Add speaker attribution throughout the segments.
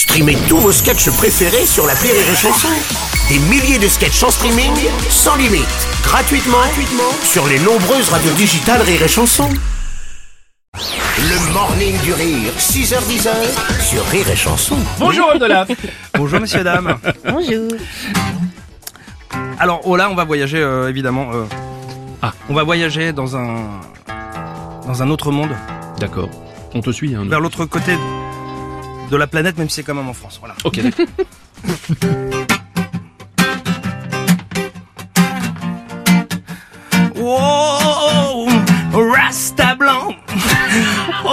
Speaker 1: Streamez tous vos sketchs préférés sur la Rire et Chanson. Des milliers de sketchs en streaming, sans limite, gratuitement, gratuitement sur les nombreuses radios digitales Rire et Chanson. Le morning du rire, 6h10 sur Rire et Chanson.
Speaker 2: Bonjour Olaf
Speaker 3: Bonjour messieurs dames.
Speaker 4: Bonjour.
Speaker 3: Alors oh là on va voyager euh, évidemment. euh,
Speaker 2: Ah.
Speaker 3: On va voyager dans un dans un autre monde,
Speaker 2: D'accord. On te suit, hein. nous.
Speaker 3: vers l'autre côté de la planète, même si c'est quand même en France. Voilà.
Speaker 2: Ok.
Speaker 3: Oh, Rasta blanc. Oh,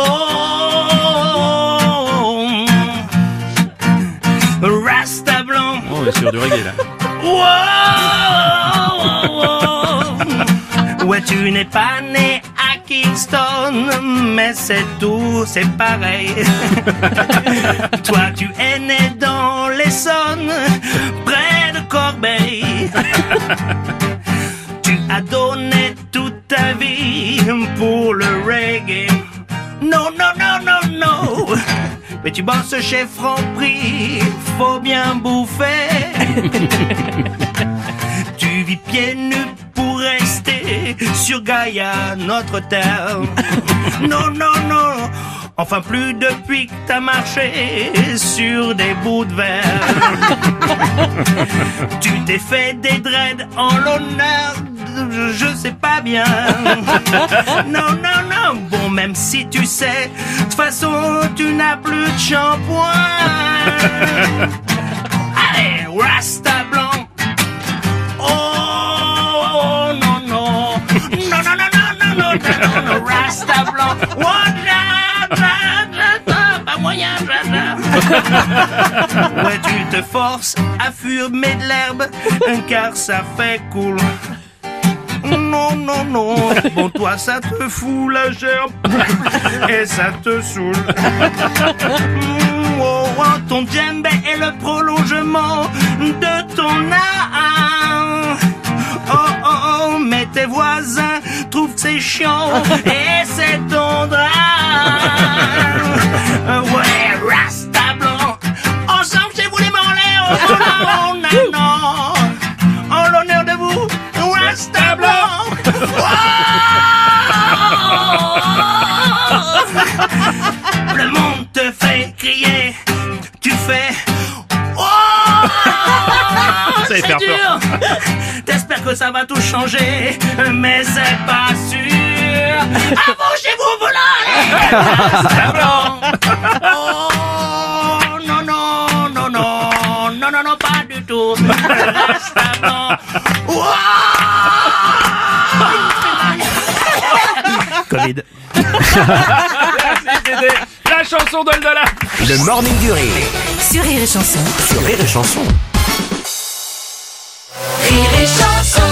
Speaker 3: Rasta blanc.
Speaker 2: Oh, on est sur du reggae là.
Speaker 3: Wow Ouais, tu n'es pas né Kingston, mais c'est tout, c'est pareil. Toi, tu es né dans l'Essonne, près de Corbeil. Tu as donné toute ta vie pour le reggae. Non, non, non, non, non. Mais tu bosses chez Franprix, faut bien bouffer. tu vis pieds nus sur Gaïa, notre terre. Non, non, non. Enfin, plus depuis que t'as marché sur des bouts de verre. Tu t'es fait des dreads en l'honneur je sais pas bien. Non, non, non, bon, même si tu sais, de toute façon, tu n'as plus de shampoing. Allez, Rasta Rasta blanc. Pas moyen. Ouais, tu te forces à fumer de l'herbe, car ça fait cool. Non, non, non. Bon, toi, ça te fout la gerbe et ça te saoule. Mm, Oh, oh, ton djembé c'est et c'est ton drame. Ouais, Rasta blanc, ensemble chez vous les morlaix, oh, non, non, non. En l'honneur de vous, Rasta blanc. Le monde te fait crier, tu fais. Oh
Speaker 2: faire
Speaker 3: dur. T'espères que ça va tout changer, mais c'est pas voilà. Rasta blanc. Oh non non non non non non non pas du tout. Covid.
Speaker 2: La chanson d'Olaf
Speaker 1: Le morning du rire,
Speaker 4: Sur Rire et Chanson.
Speaker 1: sur Rire et Chanson.
Speaker 4: Rire et Chanson.